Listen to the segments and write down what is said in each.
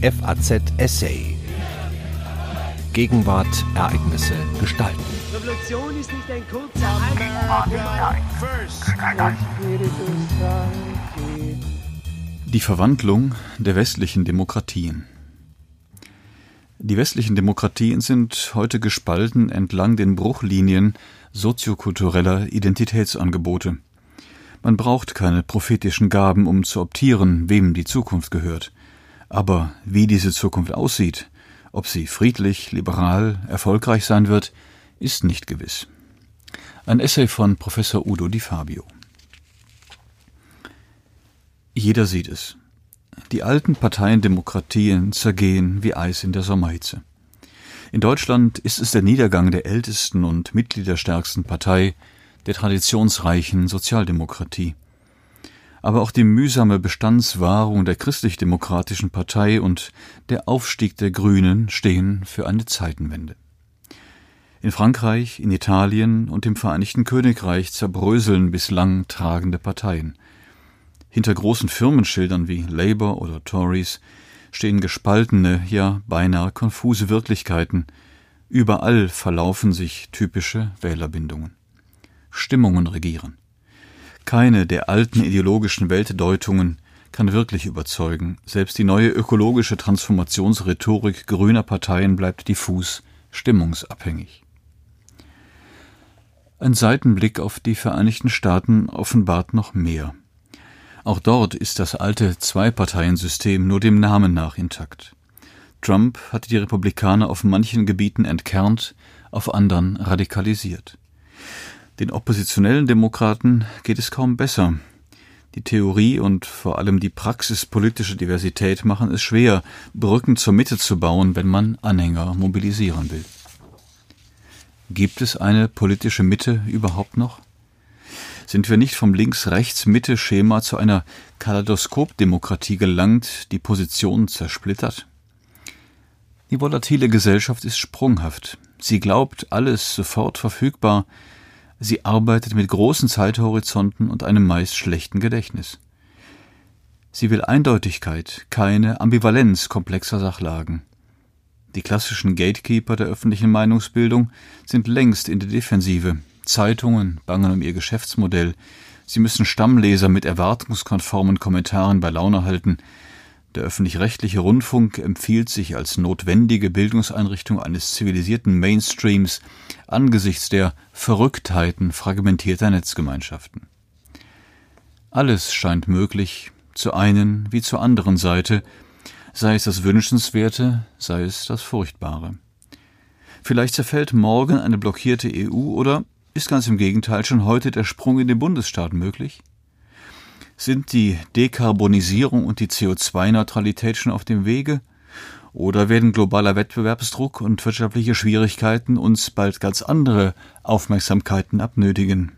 FAZ Essay. Gegenwart, Ereignisse, Gestalten. Revolution ist nicht ein kurzer Die Verwandlung der westlichen Demokratien. Die westlichen Demokratien sind heute gespalten entlang den Bruchlinien soziokultureller Identitätsangebote. Man braucht keine prophetischen Gaben, um zu optieren, wem die Zukunft gehört. Aber wie diese Zukunft aussieht, ob sie friedlich, liberal, erfolgreich sein wird, ist nicht gewiss. Ein Essay von Professor Udo Di Fabio. Jeder sieht es. Die alten Parteiendemokratien zergehen wie Eis in der Sommerhitze. In Deutschland ist es der Niedergang der ältesten und mitgliederstärksten Partei, der traditionsreichen Sozialdemokratie. Aber auch die mühsame Bestandswahrung der christlich-demokratischen Partei und der Aufstieg der Grünen stehen für eine Zeitenwende. In Frankreich, in Italien und im Vereinigten Königreich zerbröseln bislang tragende Parteien. Hinter großen Firmenschildern wie Labour oder Tories stehen gespaltene, ja beinahe konfuse Wirklichkeiten. Überall verlaufen sich typische Wählerbindungen. Stimmungen regieren. Keine der alten ideologischen Weltdeutungen kann wirklich überzeugen. Selbst die neue ökologische Transformationsrhetorik grüner Parteien bleibt diffus, stimmungsabhängig. Ein Seitenblick auf die Vereinigten Staaten offenbart noch mehr. Auch dort ist das alte Zwei-Parteien-System nur dem Namen nach intakt. Trump hatte die Republikaner auf manchen Gebieten entkernt, auf anderen radikalisiert. Den oppositionellen Demokraten geht es kaum besser. Die Theorie und vor allem die praxispolitische Diversität machen es schwer, Brücken zur Mitte zu bauen, wenn man Anhänger mobilisieren will. Gibt es eine politische Mitte überhaupt noch? Sind wir nicht vom Links-Rechts-Mitte-Schema zu einer Kaleidoskopdemokratie gelangt, die Positionen zersplittert? Die volatile Gesellschaft ist sprunghaft. Sie glaubt, alles sofort verfügbar, Sie arbeitet mit großen Zeithorizonten und einem meist schlechten Gedächtnis. Sie will Eindeutigkeit, keine Ambivalenz komplexer Sachlagen. Die klassischen Gatekeeper der öffentlichen Meinungsbildung sind längst in der Defensive. Zeitungen bangen um ihr Geschäftsmodell. Sie müssen Stammleser mit erwartungskonformen Kommentaren bei Laune halten. Der öffentlich-rechtliche Rundfunk empfiehlt sich als notwendige Bildungseinrichtung eines zivilisierten Mainstreams angesichts der Verrücktheiten fragmentierter Netzgemeinschaften. Alles scheint möglich, zur einen wie zur anderen Seite, sei es das Wünschenswerte, sei es das Furchtbare. Vielleicht zerfällt morgen eine blockierte EU oder ist ganz im Gegenteil schon heute der Sprung in den Bundesstaat möglich? Sind die Dekarbonisierung und die CO2-Neutralität schon auf dem Wege? Oder werden globaler Wettbewerbsdruck und wirtschaftliche Schwierigkeiten uns bald ganz andere Aufmerksamkeiten abnötigen?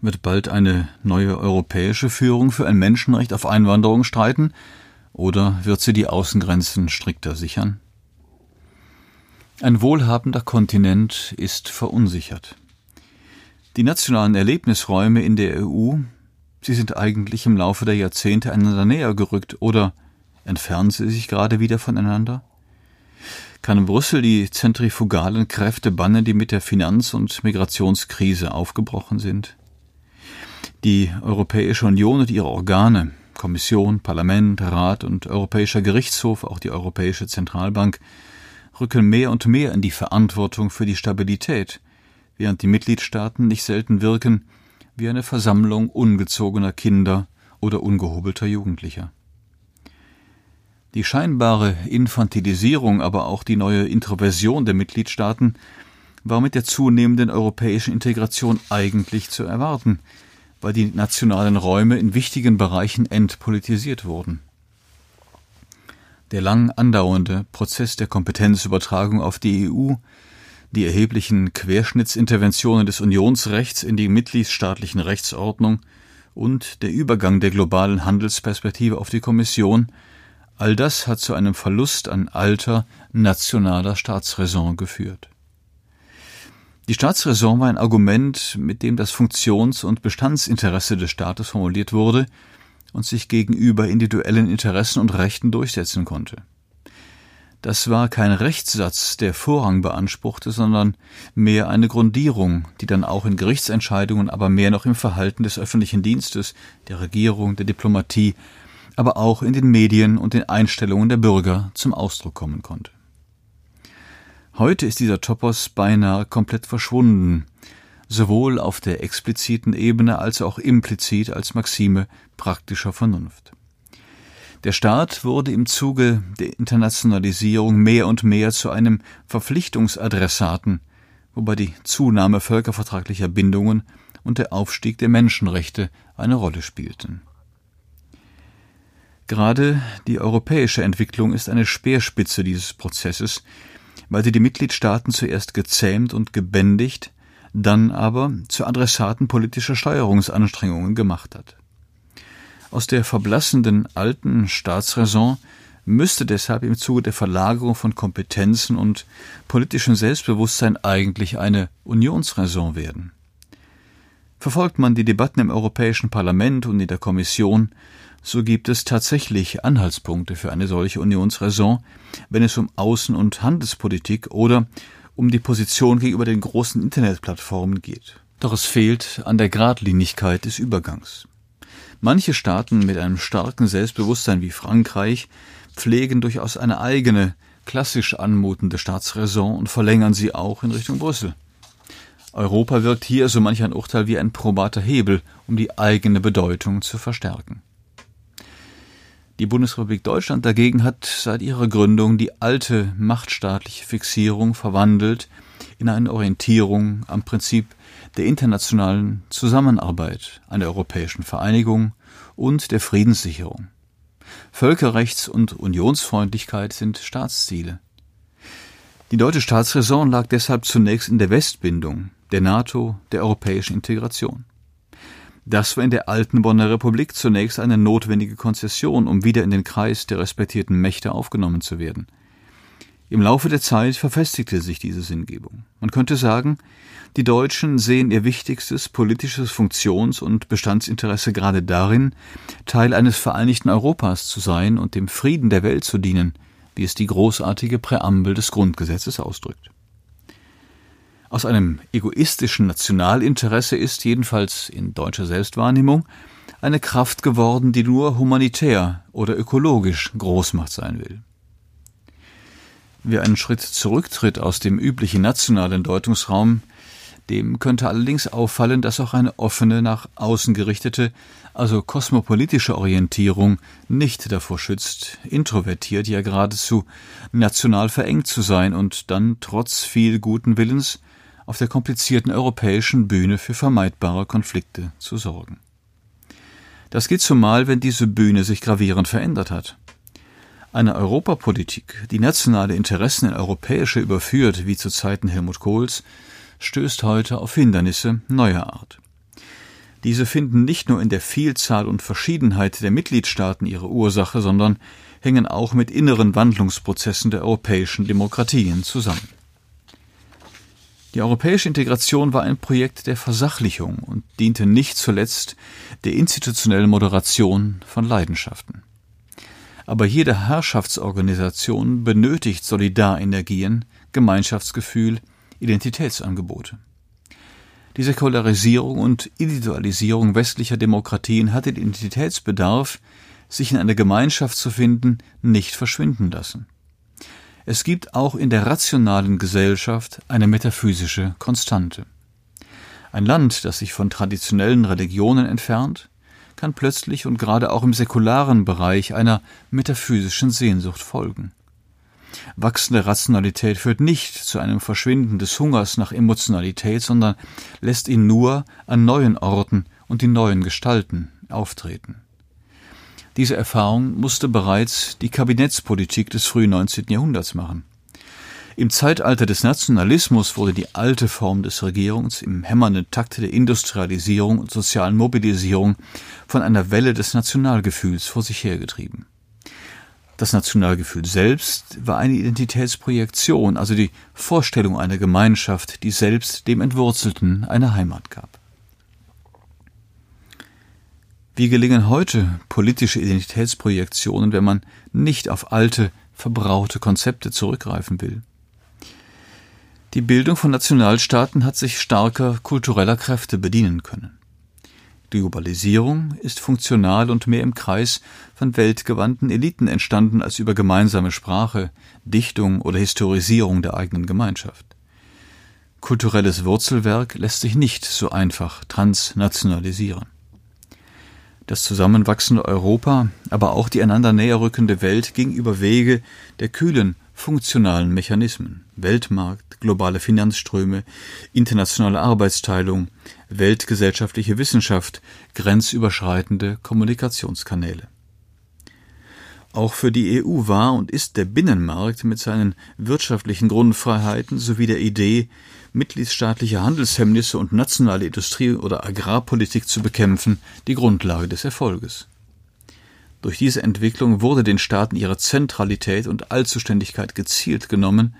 Wird bald eine neue europäische Führung für ein Menschenrecht auf Einwanderung streiten? Oder wird sie die Außengrenzen strikter sichern? Ein wohlhabender Kontinent ist verunsichert. Die nationalen Erlebnisräume in der EU Sie sind eigentlich im Laufe der Jahrzehnte einander näher gerückt oder entfernen sie sich gerade wieder voneinander? Kann Brüssel die zentrifugalen Kräfte bannen, die mit der Finanz- und Migrationskrise aufgebrochen sind? Die Europäische Union und ihre Organe, Kommission, Parlament, Rat und Europäischer Gerichtshof, auch die Europäische Zentralbank, rücken mehr und mehr in die Verantwortung für die Stabilität, während die Mitgliedstaaten nicht selten wirken wie eine Versammlung ungezogener Kinder oder ungehobelter Jugendlicher. Die scheinbare Infantilisierung, aber auch die neue Introversion der Mitgliedstaaten war mit der zunehmenden europäischen Integration eigentlich zu erwarten, weil die nationalen Räume in wichtigen Bereichen entpolitisiert wurden. Der lang andauernde Prozess der Kompetenzübertragung auf die EU die erheblichen Querschnittsinterventionen des Unionsrechts in die mitgliedstaatlichen Rechtsordnung und der Übergang der globalen Handelsperspektive auf die Kommission, all das hat zu einem Verlust an alter nationaler Staatsräson geführt. Die Staatsräson war ein Argument, mit dem das Funktions- und Bestandsinteresse des Staates formuliert wurde und sich gegenüber individuellen Interessen und Rechten durchsetzen konnte. Das war kein Rechtssatz, der Vorrang beanspruchte, sondern mehr eine Grundierung, die dann auch in Gerichtsentscheidungen, aber mehr noch im Verhalten des öffentlichen Dienstes, der Regierung, der Diplomatie, aber auch in den Medien und den Einstellungen der Bürger zum Ausdruck kommen konnte. Heute ist dieser Topos beinahe komplett verschwunden, sowohl auf der expliziten Ebene als auch implizit als Maxime praktischer Vernunft. Der Staat wurde im Zuge der Internationalisierung mehr und mehr zu einem Verpflichtungsadressaten, wobei die Zunahme völkervertraglicher Bindungen und der Aufstieg der Menschenrechte eine Rolle spielten. Gerade die europäische Entwicklung ist eine Speerspitze dieses Prozesses, weil sie die Mitgliedstaaten zuerst gezähmt und gebändigt, dann aber zu Adressaten politischer Steuerungsanstrengungen gemacht hat. Aus der verblassenden alten Staatsräson müsste deshalb im Zuge der Verlagerung von Kompetenzen und politischem Selbstbewusstsein eigentlich eine Unionsräson werden. Verfolgt man die Debatten im Europäischen Parlament und in der Kommission, so gibt es tatsächlich Anhaltspunkte für eine solche Unionsräson, wenn es um Außen- und Handelspolitik oder um die Position gegenüber den großen Internetplattformen geht. Doch es fehlt an der Gradlinigkeit des Übergangs. Manche Staaten mit einem starken Selbstbewusstsein wie Frankreich pflegen durchaus eine eigene, klassisch anmutende Staatsräson und verlängern sie auch in Richtung Brüssel. Europa wirkt hier, so manch ein Urteil, wie ein probater Hebel, um die eigene Bedeutung zu verstärken. Die Bundesrepublik Deutschland dagegen hat seit ihrer Gründung die alte machtstaatliche Fixierung verwandelt in eine Orientierung am Prinzip der internationalen Zusammenarbeit, einer europäischen Vereinigung und der Friedenssicherung. Völkerrechts- und Unionsfreundlichkeit sind Staatsziele. Die deutsche Staatsräson lag deshalb zunächst in der Westbindung, der NATO, der europäischen Integration. Das war in der alten Bonner Republik zunächst eine notwendige Konzession, um wieder in den Kreis der respektierten Mächte aufgenommen zu werden. Im Laufe der Zeit verfestigte sich diese Sinngebung. Man könnte sagen, die Deutschen sehen ihr wichtigstes politisches Funktions- und Bestandsinteresse gerade darin, Teil eines vereinigten Europas zu sein und dem Frieden der Welt zu dienen, wie es die großartige Präambel des Grundgesetzes ausdrückt. Aus einem egoistischen Nationalinteresse ist jedenfalls in deutscher Selbstwahrnehmung eine Kraft geworden, die nur humanitär oder ökologisch Großmacht sein will. Wer einen Schritt zurücktritt aus dem üblichen nationalen Deutungsraum, dem könnte allerdings auffallen, dass auch eine offene, nach außen gerichtete, also kosmopolitische Orientierung nicht davor schützt, introvertiert, ja geradezu national verengt zu sein und dann trotz viel guten Willens auf der komplizierten europäischen Bühne für vermeidbare Konflikte zu sorgen. Das geht zumal, wenn diese Bühne sich gravierend verändert hat. Eine Europapolitik, die nationale Interessen in europäische überführt, wie zu Zeiten Helmut Kohls, stößt heute auf Hindernisse neuer Art. Diese finden nicht nur in der Vielzahl und Verschiedenheit der Mitgliedstaaten ihre Ursache, sondern hängen auch mit inneren Wandlungsprozessen der europäischen Demokratien zusammen. Die europäische Integration war ein Projekt der Versachlichung und diente nicht zuletzt der institutionellen Moderation von Leidenschaften. Aber jede Herrschaftsorganisation benötigt Solidarenergien, Gemeinschaftsgefühl, Identitätsangebote. Die Säkularisierung und Individualisierung westlicher Demokratien hat den Identitätsbedarf, sich in einer Gemeinschaft zu finden, nicht verschwinden lassen. Es gibt auch in der rationalen Gesellschaft eine metaphysische Konstante. Ein Land, das sich von traditionellen Religionen entfernt, kann plötzlich und gerade auch im säkularen Bereich einer metaphysischen Sehnsucht folgen. Wachsende Rationalität führt nicht zu einem Verschwinden des Hungers nach Emotionalität, sondern lässt ihn nur an neuen Orten und in neuen Gestalten auftreten. Diese Erfahrung musste bereits die Kabinettspolitik des frühen 19. Jahrhunderts machen. Im Zeitalter des Nationalismus wurde die alte Form des Regierungs im hämmernden Takte der Industrialisierung und sozialen Mobilisierung von einer Welle des Nationalgefühls vor sich hergetrieben. Das Nationalgefühl selbst war eine Identitätsprojektion, also die Vorstellung einer Gemeinschaft, die selbst dem Entwurzelten eine Heimat gab. Wie gelingen heute politische Identitätsprojektionen, wenn man nicht auf alte, verbraute Konzepte zurückgreifen will? Die Bildung von Nationalstaaten hat sich starker kultureller Kräfte bedienen können. Die Globalisierung ist funktional und mehr im Kreis von weltgewandten Eliten entstanden als über gemeinsame Sprache, Dichtung oder Historisierung der eigenen Gemeinschaft. Kulturelles Wurzelwerk lässt sich nicht so einfach transnationalisieren. Das zusammenwachsende Europa, aber auch die einander näher rückende Welt ging über Wege der kühlen, funktionalen Mechanismen Weltmarkt, globale Finanzströme, internationale Arbeitsteilung, weltgesellschaftliche Wissenschaft, grenzüberschreitende Kommunikationskanäle. Auch für die EU war und ist der Binnenmarkt mit seinen wirtschaftlichen Grundfreiheiten sowie der Idee, mitgliedstaatliche Handelshemmnisse und nationale Industrie- oder Agrarpolitik zu bekämpfen, die Grundlage des Erfolges. Durch diese Entwicklung wurde den Staaten ihre Zentralität und Allzuständigkeit gezielt genommen,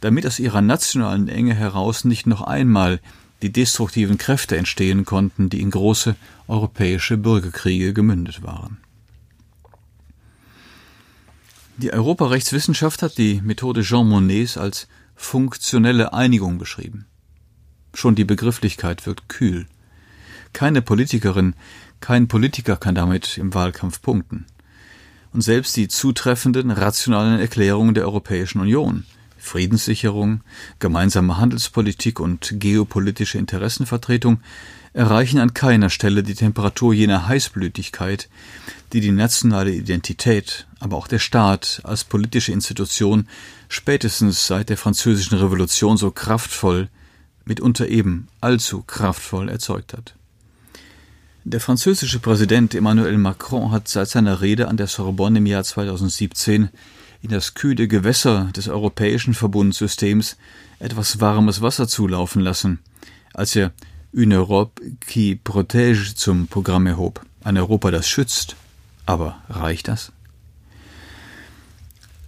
damit aus ihrer nationalen Enge heraus nicht noch einmal die destruktiven Kräfte entstehen konnten, die in große europäische Bürgerkriege gemündet waren. Die Europarechtswissenschaft hat die Methode Jean Monnets als funktionelle Einigung beschrieben. Schon die Begrifflichkeit wirkt kühl. Keine Politikerin, kein Politiker kann damit im Wahlkampf punkten. Und selbst die zutreffenden rationalen Erklärungen der Europäischen Union Friedenssicherung, gemeinsame Handelspolitik und geopolitische Interessenvertretung erreichen an keiner Stelle die Temperatur jener Heißblütigkeit, die die nationale Identität, aber auch der Staat als politische Institution spätestens seit der französischen Revolution so kraftvoll, mitunter eben allzu kraftvoll erzeugt hat. Der französische Präsident Emmanuel Macron hat seit seiner Rede an der Sorbonne im Jahr 2017 in das kühle Gewässer des europäischen Verbundsystems etwas warmes Wasser zulaufen lassen, als er Une Europe qui protège zum Programm erhob. Ein Europa, das schützt. Aber reicht das?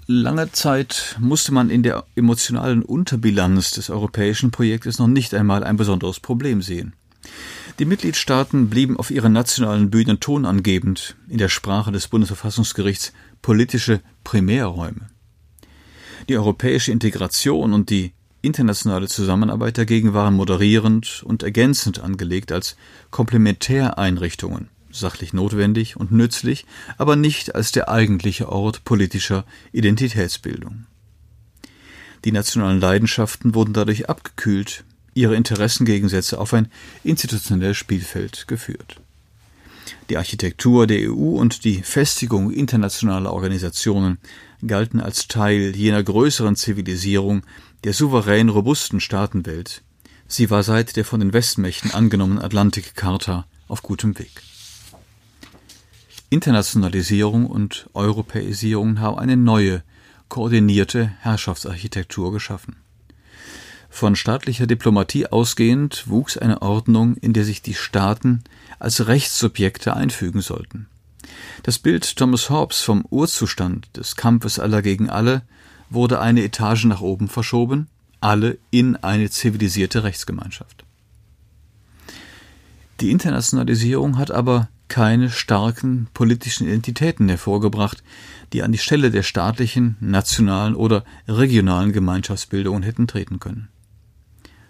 Lange Zeit musste man in der emotionalen Unterbilanz des europäischen Projektes noch nicht einmal ein besonderes Problem sehen. Die Mitgliedstaaten blieben auf ihren nationalen Bühnen tonangebend, in der Sprache des Bundesverfassungsgerichts politische Primärräume. Die europäische Integration und die internationale Zusammenarbeit dagegen waren moderierend und ergänzend angelegt als Komplementäreinrichtungen, sachlich notwendig und nützlich, aber nicht als der eigentliche Ort politischer Identitätsbildung. Die nationalen Leidenschaften wurden dadurch abgekühlt, ihre Interessengegensätze auf ein institutionelles Spielfeld geführt. Die Architektur der EU und die Festigung internationaler Organisationen galten als Teil jener größeren Zivilisierung der souverän robusten Staatenwelt. Sie war seit der von den Westmächten angenommenen Atlantikcharta auf gutem Weg. Internationalisierung und Europäisierung haben eine neue, koordinierte Herrschaftsarchitektur geschaffen. Von staatlicher Diplomatie ausgehend wuchs eine Ordnung, in der sich die Staaten als Rechtssubjekte einfügen sollten. Das Bild Thomas Hobbes vom Urzustand des Kampfes aller gegen alle wurde eine Etage nach oben verschoben, alle in eine zivilisierte Rechtsgemeinschaft. Die Internationalisierung hat aber keine starken politischen Identitäten hervorgebracht, die an die Stelle der staatlichen, nationalen oder regionalen Gemeinschaftsbildungen hätten treten können.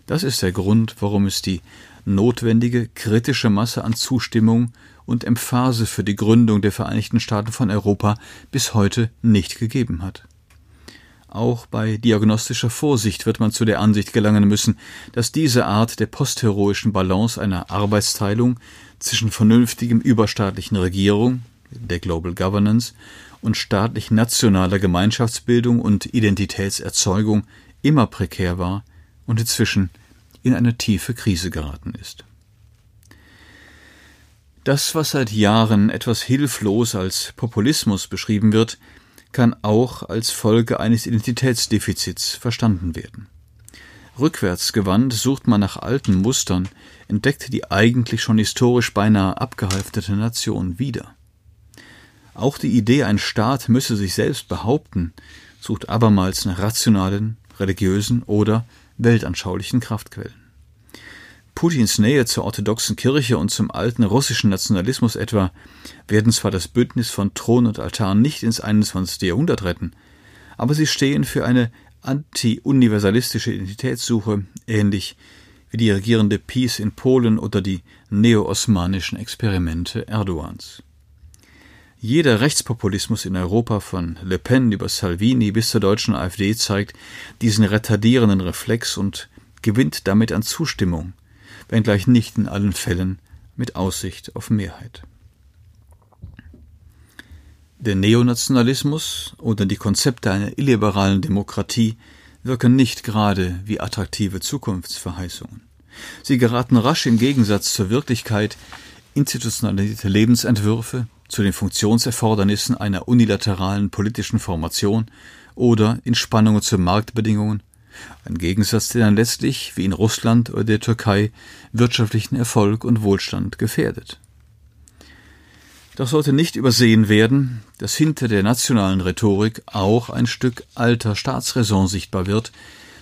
Das ist der Grund, warum es die notwendige kritische Masse an Zustimmung und Emphase für die Gründung der Vereinigten Staaten von Europa bis heute nicht gegeben hat. Auch bei diagnostischer Vorsicht wird man zu der Ansicht gelangen müssen, dass diese Art der postheroischen Balance einer Arbeitsteilung zwischen vernünftigem überstaatlichen Regierung, der Global Governance, und staatlich nationaler Gemeinschaftsbildung und Identitätserzeugung immer prekär war und inzwischen in eine tiefe Krise geraten ist. Das, was seit Jahren etwas hilflos als Populismus beschrieben wird, kann auch als Folge eines Identitätsdefizits verstanden werden. Rückwärts gewandt sucht man nach alten Mustern, entdeckt die eigentlich schon historisch beinahe abgehalftete Nation wieder. Auch die Idee, ein Staat müsse sich selbst behaupten, sucht abermals nach rationalen, religiösen oder weltanschaulichen Kraftquellen. Putins Nähe zur orthodoxen Kirche und zum alten russischen Nationalismus etwa werden zwar das Bündnis von Thron und Altar nicht ins 21. Jahrhundert retten, aber sie stehen für eine anti-universalistische Identitätssuche, ähnlich wie die regierende Peace in Polen oder die neo-osmanischen Experimente Erdogans. Jeder Rechtspopulismus in Europa von Le Pen über Salvini bis zur deutschen AfD zeigt diesen retardierenden Reflex und gewinnt damit an Zustimmung, wenngleich nicht in allen Fällen mit Aussicht auf Mehrheit. Der Neonationalismus oder die Konzepte einer illiberalen Demokratie wirken nicht gerade wie attraktive Zukunftsverheißungen. Sie geraten rasch im Gegensatz zur Wirklichkeit institutionalisierte Lebensentwürfe zu den Funktionserfordernissen einer unilateralen politischen Formation oder in Spannungen zu Marktbedingungen, ein Gegensatz, der dann letztlich, wie in Russland oder der Türkei, wirtschaftlichen Erfolg und Wohlstand gefährdet. Doch sollte nicht übersehen werden, dass hinter der nationalen Rhetorik auch ein Stück alter Staatsräson sichtbar wird,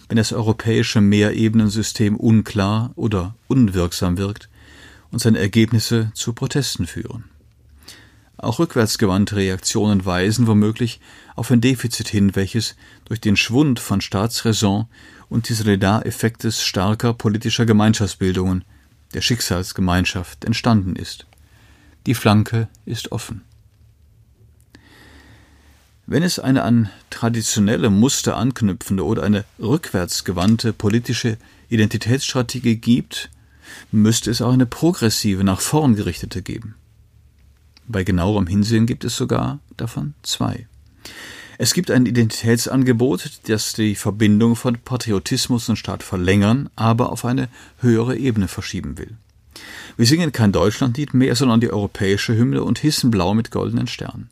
wenn das europäische Mehrebenensystem unklar oder unwirksam wirkt und seine Ergebnisse zu Protesten führen. Auch rückwärtsgewandte Reaktionen weisen womöglich auf ein Defizit hin, welches durch den Schwund von Staatsräson und die Solidareffektes starker politischer Gemeinschaftsbildungen, der Schicksalsgemeinschaft, entstanden ist. Die Flanke ist offen. Wenn es eine an traditionelle Muster anknüpfende oder eine rückwärtsgewandte politische Identitätsstrategie gibt, müsste es auch eine progressive, nach vorn gerichtete geben. Bei genauerem Hinsehen gibt es sogar davon zwei. Es gibt ein Identitätsangebot, das die Verbindung von Patriotismus und Staat verlängern, aber auf eine höhere Ebene verschieben will. Wir singen kein Deutschlandlied mehr, sondern die europäische Hymne und hissen blau mit goldenen Sternen.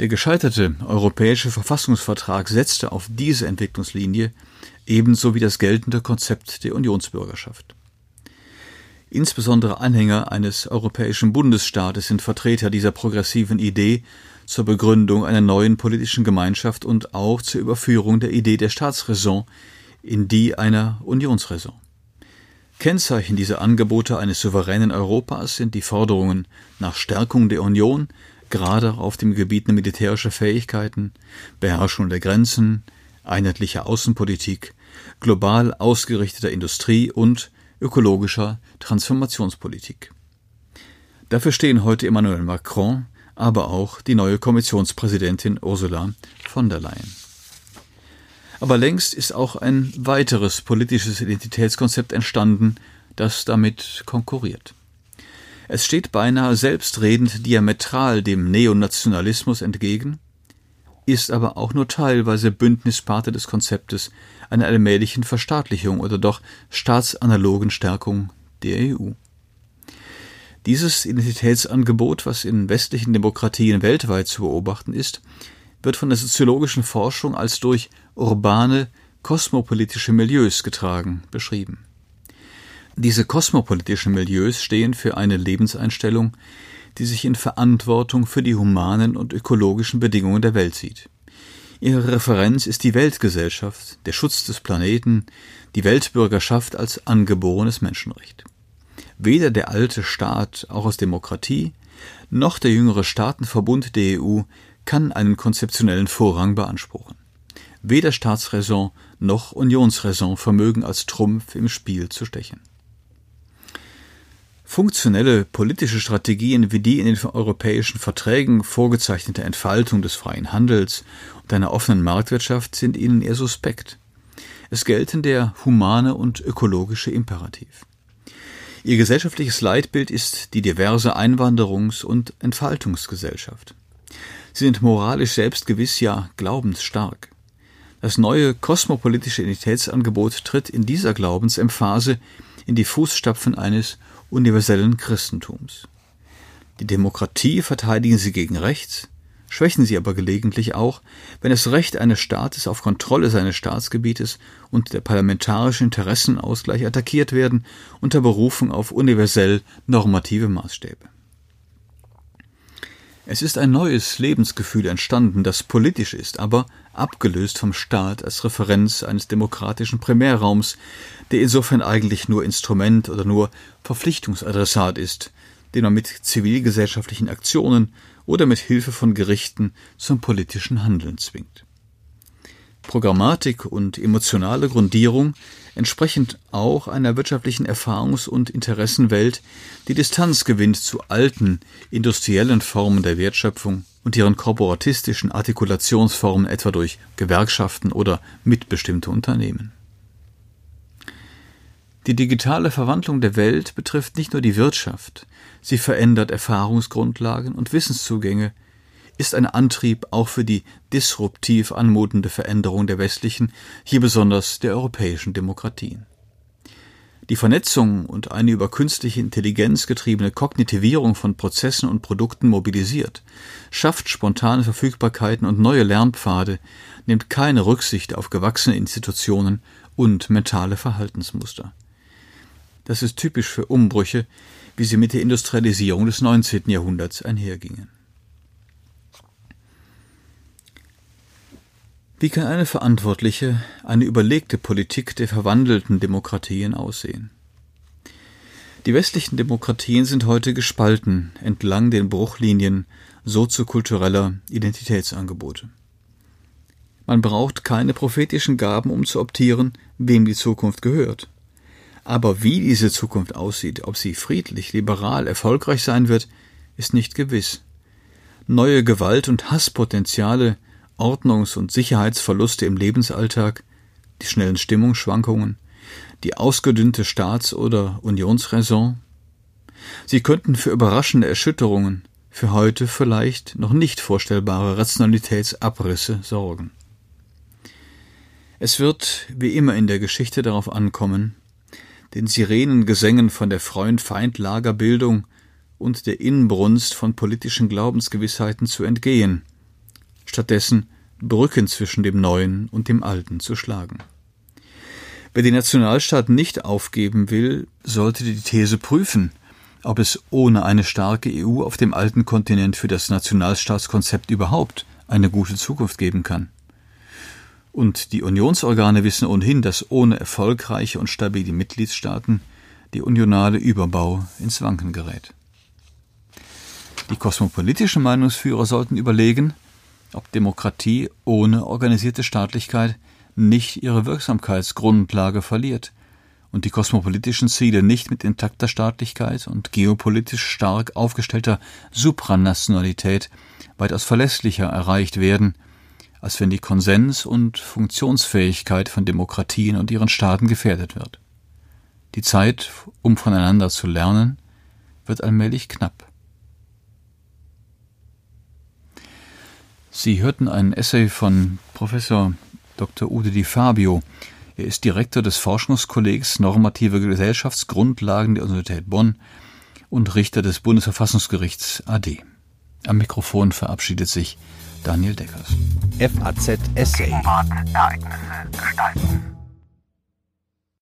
Der gescheiterte europäische Verfassungsvertrag setzte auf diese Entwicklungslinie, ebenso wie das geltende Konzept der Unionsbürgerschaft. Insbesondere Anhänger eines europäischen Bundesstaates sind Vertreter dieser progressiven Idee zur Begründung einer neuen politischen Gemeinschaft und auch zur Überführung der Idee der Staatsräson in die einer Unionsräson. Kennzeichen dieser Angebote eines souveränen Europas sind die Forderungen nach Stärkung der Union, gerade auf dem Gebiet militärischer Fähigkeiten, Beherrschung der Grenzen, einheitlicher Außenpolitik, global ausgerichteter Industrie und ökologischer Transformationspolitik. Dafür stehen heute Emmanuel Macron, aber auch die neue Kommissionspräsidentin Ursula von der Leyen. Aber längst ist auch ein weiteres politisches Identitätskonzept entstanden, das damit konkurriert. Es steht beinahe selbstredend diametral dem Neonationalismus entgegen, ist aber auch nur teilweise Bündnispartner des Konzeptes einer allmählichen Verstaatlichung oder doch staatsanalogen Stärkung der EU. Dieses Identitätsangebot, was in westlichen Demokratien weltweit zu beobachten ist, wird von der soziologischen Forschung als durch urbane, kosmopolitische Milieus getragen beschrieben. Diese kosmopolitischen Milieus stehen für eine Lebenseinstellung, die sich in Verantwortung für die humanen und ökologischen Bedingungen der Welt sieht. Ihre Referenz ist die Weltgesellschaft, der Schutz des Planeten, die Weltbürgerschaft als angeborenes Menschenrecht. Weder der alte Staat, auch aus Demokratie, noch der jüngere Staatenverbund der EU kann einen konzeptionellen Vorrang beanspruchen. Weder Staatsräson noch Unionsräson vermögen als Trumpf im Spiel zu stechen. Funktionelle politische Strategien wie die in den europäischen Verträgen vorgezeichnete Entfaltung des freien Handels und einer offenen Marktwirtschaft sind ihnen eher suspekt. Es gelten der humane und ökologische Imperativ. Ihr gesellschaftliches Leitbild ist die diverse Einwanderungs- und Entfaltungsgesellschaft. Sie sind moralisch selbstgewiss, ja glaubensstark. Das neue kosmopolitische Identitätsangebot tritt in dieser Glaubensemphase in die Fußstapfen eines universellen Christentums. Die Demokratie verteidigen sie gegen rechts, schwächen sie aber gelegentlich auch, wenn das Recht eines Staates auf Kontrolle seines Staatsgebietes und der parlamentarische Interessenausgleich attackiert werden unter Berufung auf universell normative Maßstäbe. Es ist ein neues Lebensgefühl entstanden, das politisch ist, aber abgelöst vom Staat als Referenz eines demokratischen Primärraums, der insofern eigentlich nur Instrument oder nur Verpflichtungsadressat ist, den man mit zivilgesellschaftlichen Aktionen oder mit Hilfe von Gerichten zum politischen Handeln zwingt. Programmatik und emotionale Grundierung entsprechend auch einer wirtschaftlichen Erfahrungs- und Interessenwelt, die Distanz gewinnt zu alten, industriellen Formen der Wertschöpfung und ihren korporatistischen Artikulationsformen etwa durch Gewerkschaften oder mitbestimmte Unternehmen. Die digitale Verwandlung der Welt betrifft nicht nur die Wirtschaft, sie verändert Erfahrungsgrundlagen und Wissenszugänge, ist ein Antrieb auch für die disruptiv anmutende Veränderung der westlichen, hier besonders der europäischen Demokratien. Die Vernetzung und eine über künstliche Intelligenz getriebene Kognitivierung von Prozessen und Produkten mobilisiert, schafft spontane Verfügbarkeiten und neue Lernpfade, nimmt keine Rücksicht auf gewachsene Institutionen und mentale Verhaltensmuster. Das ist typisch für Umbrüche, wie sie mit der Industrialisierung des 19. Jahrhunderts einhergingen. Wie kann eine verantwortliche, eine überlegte Politik der verwandelten Demokratien aussehen? Die westlichen Demokratien sind heute gespalten entlang den Bruchlinien soziokultureller Identitätsangebote. Man braucht keine prophetischen Gaben, um zu optieren, wem die Zukunft gehört. Aber wie diese Zukunft aussieht, ob sie friedlich, liberal, erfolgreich sein wird, ist nicht gewiss. Neue Gewalt- und Hasspotenziale Ordnungs- und Sicherheitsverluste im Lebensalltag, die schnellen Stimmungsschwankungen, die ausgedünnte Staats- oder Unionsräson. Sie könnten für überraschende Erschütterungen, für heute vielleicht noch nicht vorstellbare Rationalitätsabrisse sorgen. Es wird, wie immer in der Geschichte, darauf ankommen, den Sirenengesängen von der Freund-Feind-Lagerbildung und der Inbrunst von politischen Glaubensgewissheiten zu entgehen, stattdessen Brücken zwischen dem Neuen und dem Alten zu schlagen. Wer den Nationalstaat nicht aufgeben will, sollte die These prüfen, ob es ohne eine starke EU auf dem alten Kontinent für das Nationalstaatskonzept überhaupt eine gute Zukunft geben kann. Und die Unionsorgane wissen ohnehin, dass ohne erfolgreiche und stabile Mitgliedstaaten die unionale Überbau ins Wanken gerät. Die kosmopolitischen Meinungsführer sollten überlegen, ob Demokratie ohne organisierte Staatlichkeit nicht ihre Wirksamkeitsgrundlage verliert und die kosmopolitischen Ziele nicht mit intakter Staatlichkeit und geopolitisch stark aufgestellter Supranationalität weitaus verlässlicher erreicht werden, als wenn die Konsens- und Funktionsfähigkeit von Demokratien und ihren Staaten gefährdet wird. Die Zeit, um voneinander zu lernen, wird allmählich knapp. Sie hörten einen Essay von Professor Dr. Ude Di Fabio. Er ist Direktor des Forschungskollegs Normative Gesellschaftsgrundlagen der Universität Bonn und Richter des Bundesverfassungsgerichts AD. Am Mikrofon verabschiedet sich Daniel Deckers. FAZ Essay. Gegenwart, Ereignisse gestalten.